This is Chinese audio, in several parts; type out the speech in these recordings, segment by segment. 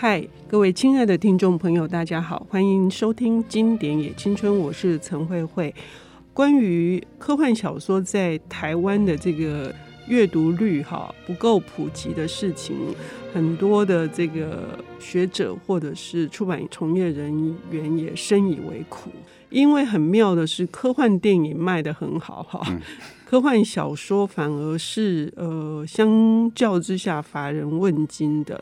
嗨，各位亲爱的听众朋友，大家好，欢迎收听《经典也青春》，我是陈慧慧。关于科幻小说在台湾的这个阅读率哈不够普及的事情，很多的这个学者或者是出版从业人员也深以为苦。因为很妙的是，科幻电影卖得很好哈。嗯科幻小说反而是呃，相较之下乏人问津的。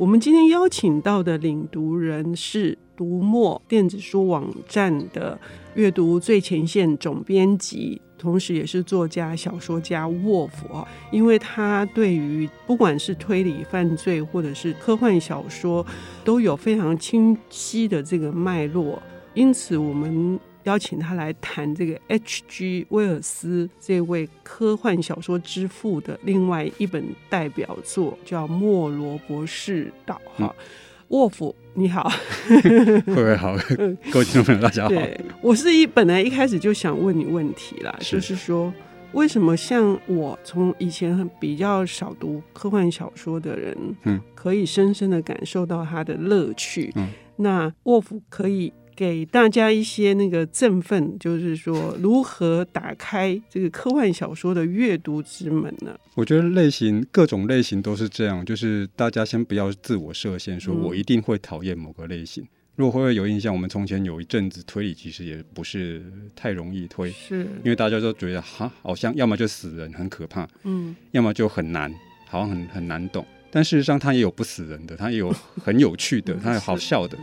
我们今天邀请到的领读人是读墨电子书网站的阅读最前线总编辑，同时也是作家、小说家沃夫。因为他对于不管是推理、犯罪或者是科幻小说，都有非常清晰的这个脉络，因此我们。邀请他来谈这个 H.G. 威尔斯这位科幻小说之父的另外一本代表作，叫《莫罗博士岛》哈。沃夫，你好，各位好，各位听众朋友，大家好。对，我是一本来一开始就想问你问题啦，是就是说，为什么像我从以前很比较少读科幻小说的人，嗯，可以深深的感受到它的乐趣，嗯，那沃夫可以。给大家一些那个振奋，就是说如何打开这个科幻小说的阅读之门呢？我觉得类型各种类型都是这样，就是大家先不要自我设限，说我一定会讨厌某个类型。嗯、如果会有印象，我们从前有一阵子推理其实也不是太容易推，是因为大家都觉得哈，好像要么就死人很可怕，嗯，要么就很难，好像很很难懂。但事实上，它也有不死人的，它也有很有趣的，它有好笑的。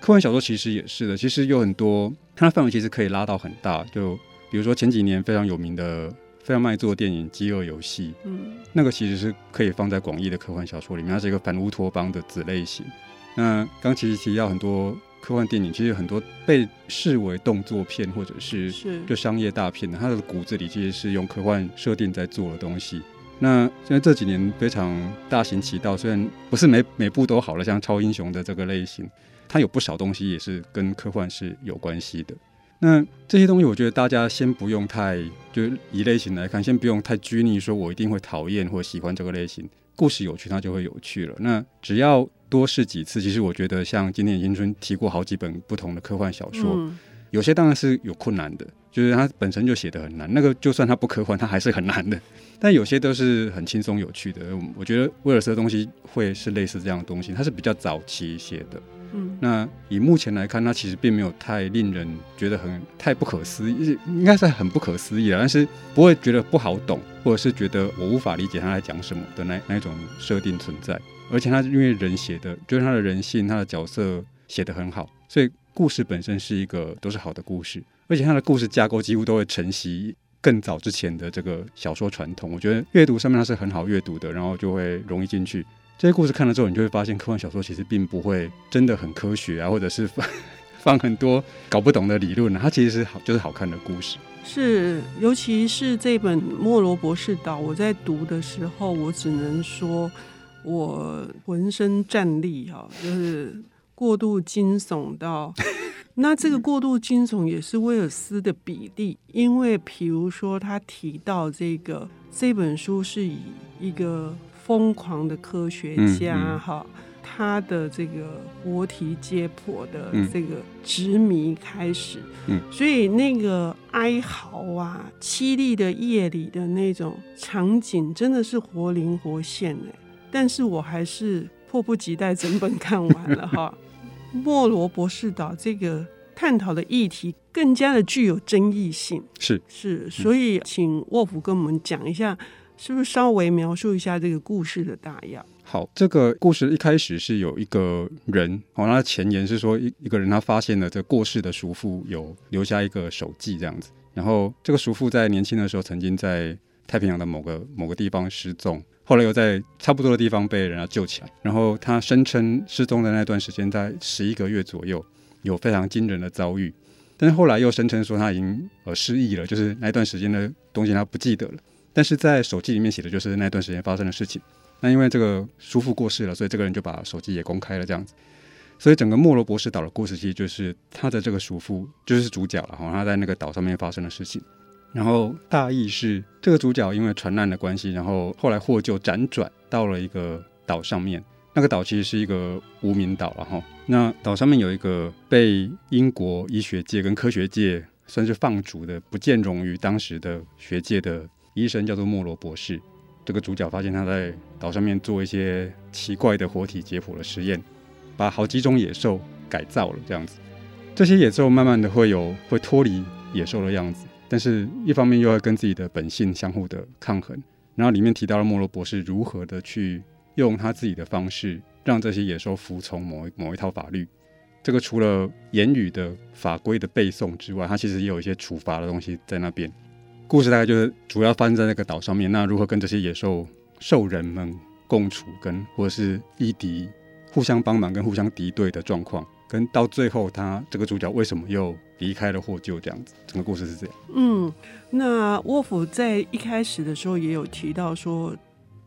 科幻小说其实也是的，其实有很多，它的范围其实可以拉到很大。就比如说前几年非常有名的、非常卖座的电影《饥饿游戏》，嗯，那个其实是可以放在广义的科幻小说里面，它是一个反乌托邦的子类型。那刚其实提到很多科幻电影，其实很多被视为动作片或者是就商业大片的，它的骨子里其实是用科幻设定在做的东西。那现在这几年非常大行其道，虽然不是每每部都好了，像超英雄的这个类型。它有不少东西也是跟科幻是有关系的。那这些东西，我觉得大家先不用太，就是以类型来看，先不用太拘泥，说我一定会讨厌或喜欢这个类型。故事有趣，它就会有趣了。那只要多试几次，其实我觉得像今天青春提过好几本不同的科幻小说，嗯、有些当然是有困难的，就是它本身就写的很难。那个就算它不科幻，它还是很难的。但有些都是很轻松有趣的。我觉得威尔斯的东西会是类似这样的东西，它是比较早期写的。嗯，那以目前来看，它其实并没有太令人觉得很太不可思议，应该是很不可思议了，但是不会觉得不好懂，或者是觉得我无法理解他在讲什么的那那一种设定存在。而且他因为人写的，就是他的人性，他的角色写得很好，所以故事本身是一个都是好的故事，而且他的故事架构几乎都会承袭更早之前的这个小说传统。我觉得阅读上面它是很好阅读的，然后就会容易进去。这些故事看了之后，你就会发现科幻小说其实并不会真的很科学啊，或者是放 放很多搞不懂的理论啊，它其实是好就是好看的故事。是，尤其是这本《莫罗博士岛》，我在读的时候，我只能说我浑身战栗哈，就是过度惊悚到。那这个过度惊悚也是威尔斯的比例，因为比如说他提到这个这本书是以一个。疯狂的科学家哈，嗯嗯、他的这个活体解剖的这个执迷开始，嗯，所以那个哀嚎啊、凄厉的夜里的那种场景，真的是活灵活现的。但是我还是迫不及待整本看完了哈。莫罗博士岛这个探讨的议题更加的具有争议性，是是，所以请沃夫跟我们讲一下。是不是稍微描述一下这个故事的大要？好，这个故事一开始是有一个人，哦，他前言是说一一个人他发现了这过世的叔父有留下一个手记这样子，然后这个叔父在年轻的时候曾经在太平洋的某个某个地方失踪，后来又在差不多的地方被人家救起来，然后他声称失踪的那段时间在十一个月左右有非常惊人的遭遇，但是后来又声称说他已经呃失忆了，就是那段时间的东西他不记得了。但是在手机里面写的就是那段时间发生的事情。那因为这个叔父过世了，所以这个人就把手机也公开了，这样子。所以整个莫罗博士岛的故事其实就是他的这个叔父就是主角了哈，他在那个岛上面发生的事情。然后大意是这个主角因为船难的关系，然后后来获救辗转到了一个岛上面。那个岛其实是一个无名岛，然后那岛上面有一个被英国医学界跟科学界算是放逐的、不见容于当时的学界的医生，叫做莫罗博士。这个主角发现他在岛上面做一些奇怪的活体解剖的实验，把好几种野兽改造了，这样子。这些野兽慢慢的会有会脱离野兽的样子，但是一方面又要跟自己的本性相互的抗衡。然后里面提到了莫罗博士如何的去用他自己的方式让这些野兽服从某一某一套法律。这个除了言语的法规的背诵之外，他其实也有一些处罚的东西在那边。故事大概就是主要发生在那个岛上面，那如何跟这些野兽兽人们共处，跟或者是异敌互相帮忙跟互相敌对的状况，跟到最后他这个主角为什么又离开了获救这样子，整个故事是这样。嗯，那沃夫在一开始的时候也有提到说，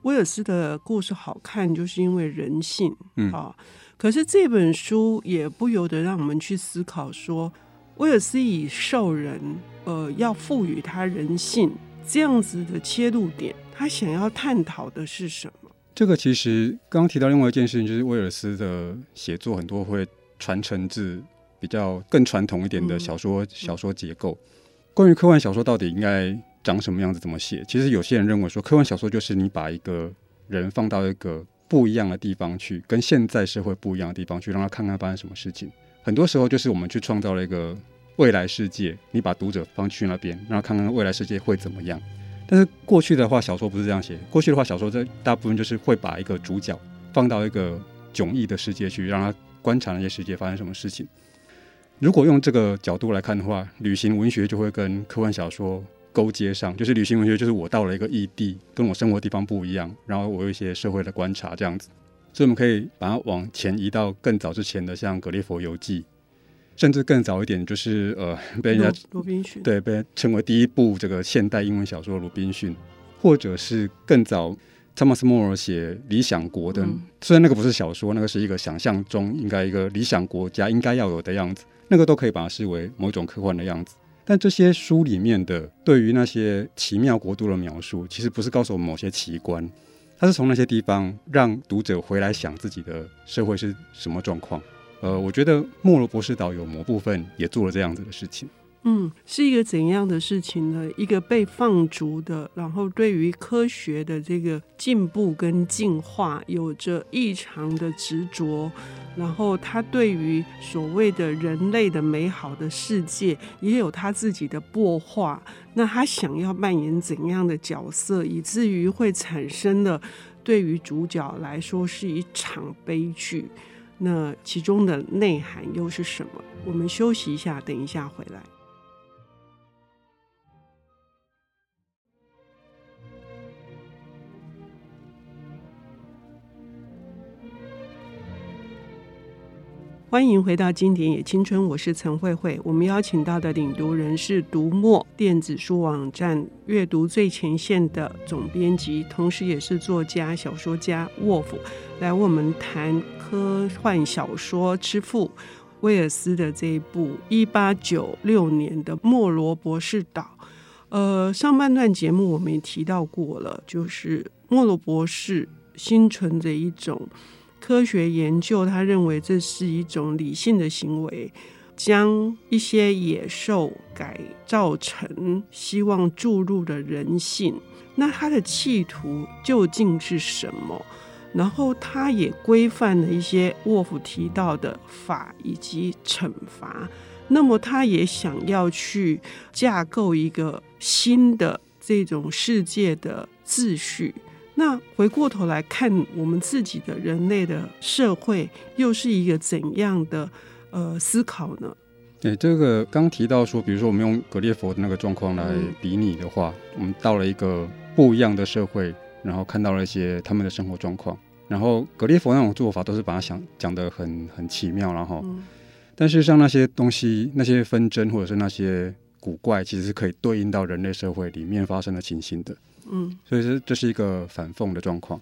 威尔斯的故事好看，就是因为人性，嗯啊，可是这本书也不由得让我们去思考说。威尔斯以兽人，呃，要赋予他人性这样子的切入点，他想要探讨的是什么？这个其实刚刚提到另外一件事情，就是威尔斯的写作很多会传承至比较更传统一点的小说、嗯、小说结构。关于科幻小说到底应该长什么样子、怎么写，其实有些人认为说，科幻小说就是你把一个人放到一个不一样的地方去，跟现在社会不一样的地方去，让他看看发生什么事情。很多时候就是我们去创造了一个未来世界，你把读者放去那边，让他看看未来世界会怎么样。但是过去的话，小说不是这样写。过去的话，小说在大部分就是会把一个主角放到一个迥异的世界去，让他观察那些世界发生什么事情。如果用这个角度来看的话，旅行文学就会跟科幻小说勾接上。就是旅行文学就是我到了一个异地，跟我生活的地方不一样，然后我有一些社会的观察这样子。所以我们可以把它往前移到更早之前的，像《格列佛游记》，甚至更早一点，就是呃，被人家鲁宾逊对被称为第一部这个现代英文小说《鲁滨逊》，或者是更早，汤马斯·莫尔写《理想国》的，嗯、虽然那个不是小说，那个是一个想象中应该一个理想国家应该要有的样子，那个都可以把它视为某种科幻的样子。但这些书里面的对于那些奇妙国度的描述，其实不是告诉我们某些奇观。它是从那些地方让读者回来想自己的社会是什么状况。呃，我觉得莫罗博士岛有某部分也做了这样子的事情。嗯，是一个怎样的事情呢？一个被放逐的，然后对于科学的这个进步跟进化有着异常的执着。然后他对于所谓的人类的美好的世界也有他自己的擘画。那他想要扮演怎样的角色，以至于会产生了对于主角来说是一场悲剧。那其中的内涵又是什么？我们休息一下，等一下回来。欢迎回到《经典也青春》，我是陈慧慧。我们邀请到的领读人是读墨电子书网站阅读最前线的总编辑，同时也是作家、小说家沃夫，来我们谈科幻小说之父威尔斯的这一部一八九六年的《莫罗博士岛》。呃，上半段节目我们也提到过了，就是莫罗博士心存着一种。科学研究，他认为这是一种理性的行为，将一些野兽改造成希望注入的人性。那他的企图究竟是什么？然后他也规范了一些沃夫提到的法以及惩罚。那么他也想要去架构一个新的这种世界的秩序。那回过头来看，我们自己的人类的社会又是一个怎样的呃思考呢？对，这个刚提到说，比如说我们用格列佛的那个状况来比拟的话，嗯、我们到了一个不一样的社会，然后看到了一些他们的生活状况，然后格列佛那种做法都是把它想讲得很很奇妙，然后，嗯、但是像那些东西，那些纷争或者是那些古怪，其实是可以对应到人类社会里面发生的情形的。嗯，所以这这是一个反讽的状况。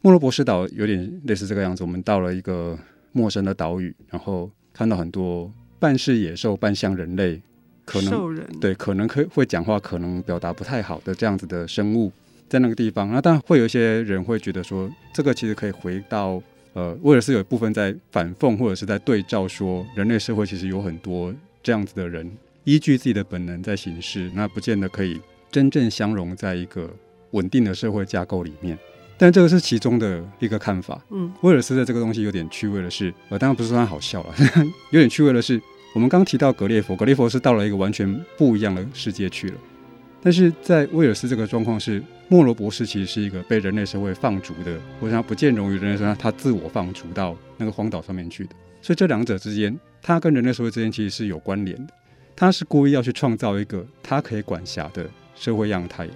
莫罗博士岛有点类似这个样子。我们到了一个陌生的岛屿，然后看到很多半是野兽、半像人类，可能人对，可能可会讲话，可能表达不太好的这样子的生物，在那个地方。那当然会有一些人会觉得说，这个其实可以回到呃，威尔斯有一部分在反讽或者是在对照说，人类社会其实有很多这样子的人，依据自己的本能在行事，那不见得可以真正相融在一个稳定的社会架构里面。但这个是其中的一个看法。嗯，威尔斯的这个东西有点趣味的是，呃，当然不是说他好笑了，有点趣味的是，我们刚提到格列佛，格列佛是到了一个完全不一样的世界去了。但是在威尔斯这个状况是，莫罗博士其实是一个被人类社会放逐的，或者他不见容于人类社会，他自我放逐到那个荒岛上面去的。所以这两者之间，他跟人类社会之间其实是有关联的。他是故意要去创造一个他可以管辖的社会样态。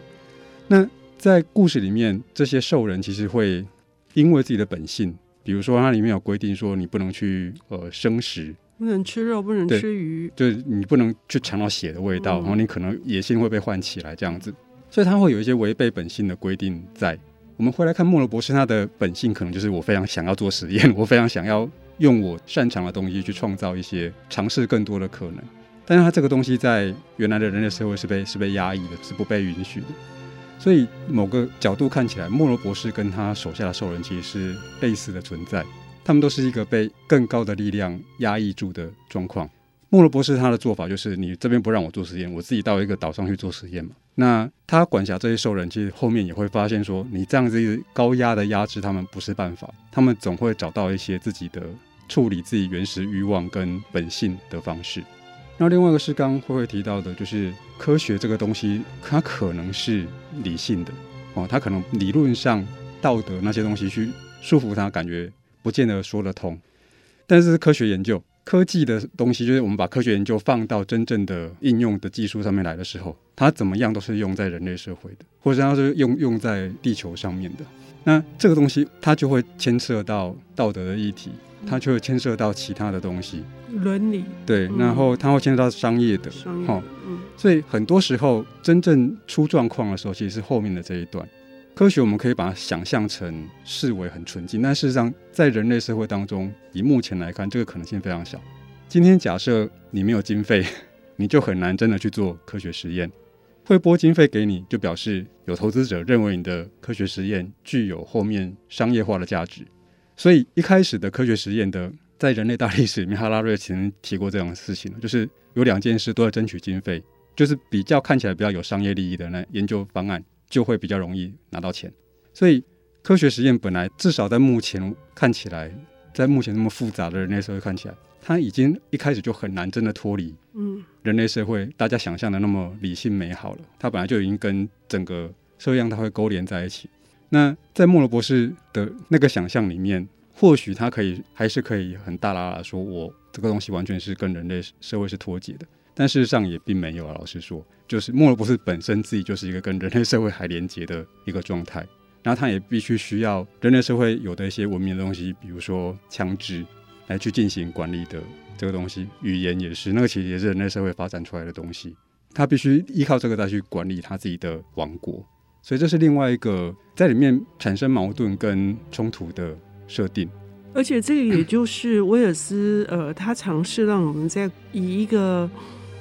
那在故事里面，这些兽人其实会因为自己的本性，比如说它里面有规定说，你不能去呃生食，不能吃肉，不能吃鱼，就是你不能去尝到血的味道，嗯、然后你可能野性会被唤起来这样子，所以它会有一些违背本性的规定在。我们回来看莫罗博士，他的本性可能就是我非常想要做实验，我非常想要用我擅长的东西去创造一些尝试更多的可能，但是他这个东西在原来的人类社会是被是被压抑的，是不被允许的。所以，某个角度看起来，莫罗博士跟他手下的兽人其实是类似的存在。他们都是一个被更高的力量压抑住的状况。莫罗博士他的做法就是，你这边不让我做实验，我自己到一个岛上去做实验嘛。那他管辖这些兽人，其实后面也会发现说，你这样子高压的压制他们不是办法，他们总会找到一些自己的处理自己原始欲望跟本性的方式。那另外一个是刚刚慧慧提到的，就是科学这个东西，它可能是理性的哦，它可能理论上道德那些东西去束缚它，感觉不见得说得通。但是科学研究、科技的东西，就是我们把科学研究放到真正的应用的技术上面来的时候，它怎么样都是用在人类社会的，或者它是用用在地球上面的。那这个东西，它就会牵涉到道德的议题。它就会牵涉到其他的东西，伦理对，然后它会牵涉到商业的，哈，嗯，所以很多时候真正出状况的时候，其实是后面的这一段。科学我们可以把它想象成视为很纯净，但事实上在人类社会当中，以目前来看，这个可能性非常小。今天假设你没有经费，你就很难真的去做科学实验。会拨经费给你，就表示有投资者认为你的科学实验具有后面商业化的价值。所以一开始的科学实验的，在人类大历史里面，哈拉瑞曾经提过这样的事情，就是有两件事都要争取经费，就是比较看起来比较有商业利益的那研究方案，就会比较容易拿到钱。所以科学实验本来至少在目前看起来，在目前那么复杂的人类社会看起来，它已经一开始就很难真的脱离嗯人类社会大家想象的那么理性美好了。它本来就已经跟整个社会样态会勾连在一起。那在莫罗博士的那个想象里面，或许他可以还是可以很大啦啦说，我这个东西完全是跟人类社会是脱节的。但事实上也并没有啊。老实说，就是莫罗博士本身自己就是一个跟人类社会还连接的一个状态。然后他也必须需要人类社会有的一些文明的东西，比如说枪支来去进行管理的这个东西。语言也是，那个其实也是人类社会发展出来的东西。他必须依靠这个再去管理他自己的王国。所以这是另外一个在里面产生矛盾跟冲突的设定，而且这个也就是威尔斯呃，他尝试让我们在以一个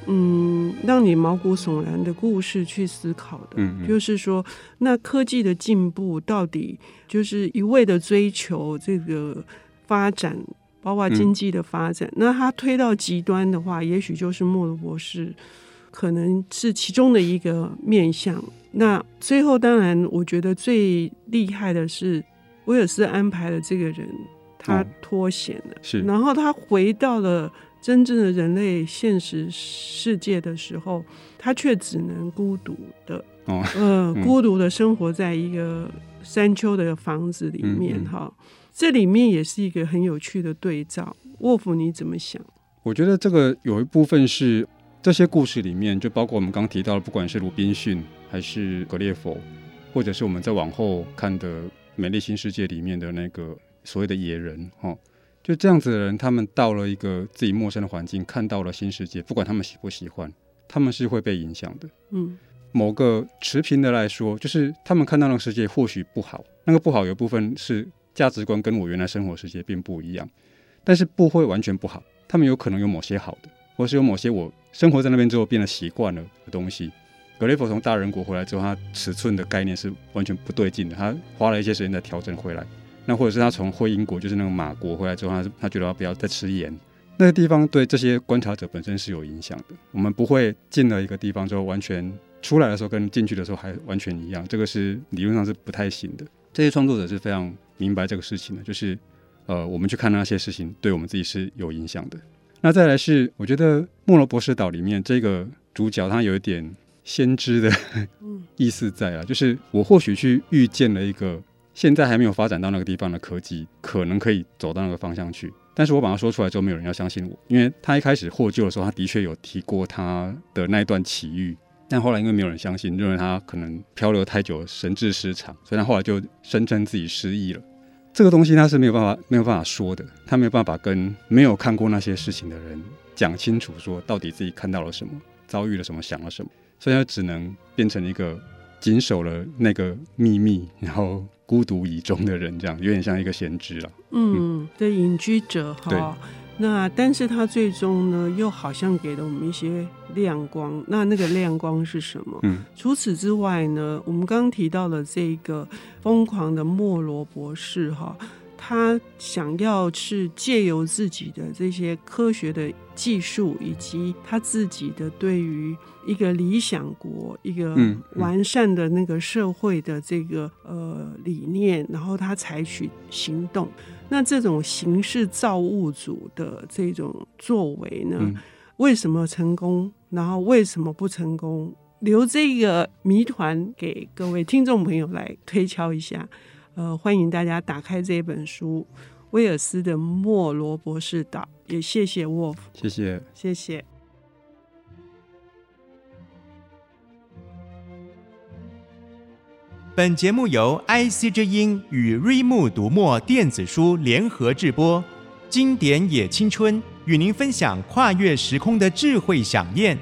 嗯让你毛骨悚然的故事去思考的，嗯，嗯，就是说那科技的进步到底就是一味的追求这个发展，包括经济的发展，嗯、那他推到极端的话，也许就是莫罗博士可能是其中的一个面向。那最后，当然，我觉得最厉害的是威尔斯安排的这个人，他脱险了，是，然后他回到了真正的人类现实世界的时候，他却只能孤独的，哦，呃，孤独的生活在一个山丘的房子里面，哈，这里面也是一个很有趣的对照。沃夫，你怎么想？我觉得这个有一部分是这些故事里面，就包括我们刚提到的，不管是鲁滨逊。还是格列佛，或者是我们在往后看的《美丽新世界》里面的那个所谓的野人，哈，就这样子的人，他们到了一个自己陌生的环境，看到了新世界，不管他们喜不喜欢，他们是会被影响的。嗯，某个持平的来说，就是他们看到那个世界或许不好，那个不好有部分是价值观跟我原来生活世界并不一样，但是不会完全不好，他们有可能有某些好的，或是有某些我生活在那边之后变得习惯了的东西。格雷佛从大人国回来之后，他尺寸的概念是完全不对劲的。他花了一些时间在调整回来，那或者是他从灰英国，就是那个马国回来之后，他他觉得他不要再吃盐。那个地方对这些观察者本身是有影响的。我们不会进了一个地方之后，完全出来的时候跟进去的时候还完全一样，这个是理论上是不太行的。这些创作者是非常明白这个事情的，就是呃，我们去看那些事情，对我们自己是有影响的。那再来是，我觉得《莫罗博士岛》里面这个主角他有一点先知的 意思在啊，就是我或许去预见了一个现在还没有发展到那个地方的科技，可能可以走到那个方向去。但是我把它说出来之后，没有人要相信我，因为他一开始获救的时候，他的确有提过他的那一段奇遇，但后来因为没有人相信，认为他可能漂流太久，神志失常，所以他后来就声称自己失忆了。这个东西他是没有办法没有办法说的，他没有办法跟没有看过那些事情的人讲清楚，说到底自己看到了什么，遭遇了什么，想了什么，所以他只能变成一个谨守了那个秘密，然后。孤独以终的人，这样有点像一个先知了。嗯，对隐居者哈。那但是他最终呢，又好像给了我们一些亮光。那那个亮光是什么？嗯，除此之外呢，我们刚刚提到了这个疯狂的莫罗博士哈。他想要是借由自己的这些科学的技术，以及他自己的对于一个理想国、一个完善的那个社会的这个呃理念，然后他采取行动。那这种形式造物主的这种作为呢，为什么成功？然后为什么不成功？留这个谜团给各位听众朋友来推敲一下。呃，欢迎大家打开这本书，威尔斯的《莫罗博士岛》，也谢谢 Wolf，谢谢，谢谢。本节目由 IC 之音与瑞木读墨电子书联合制播，经典也青春与您分享跨越时空的智慧饗宴。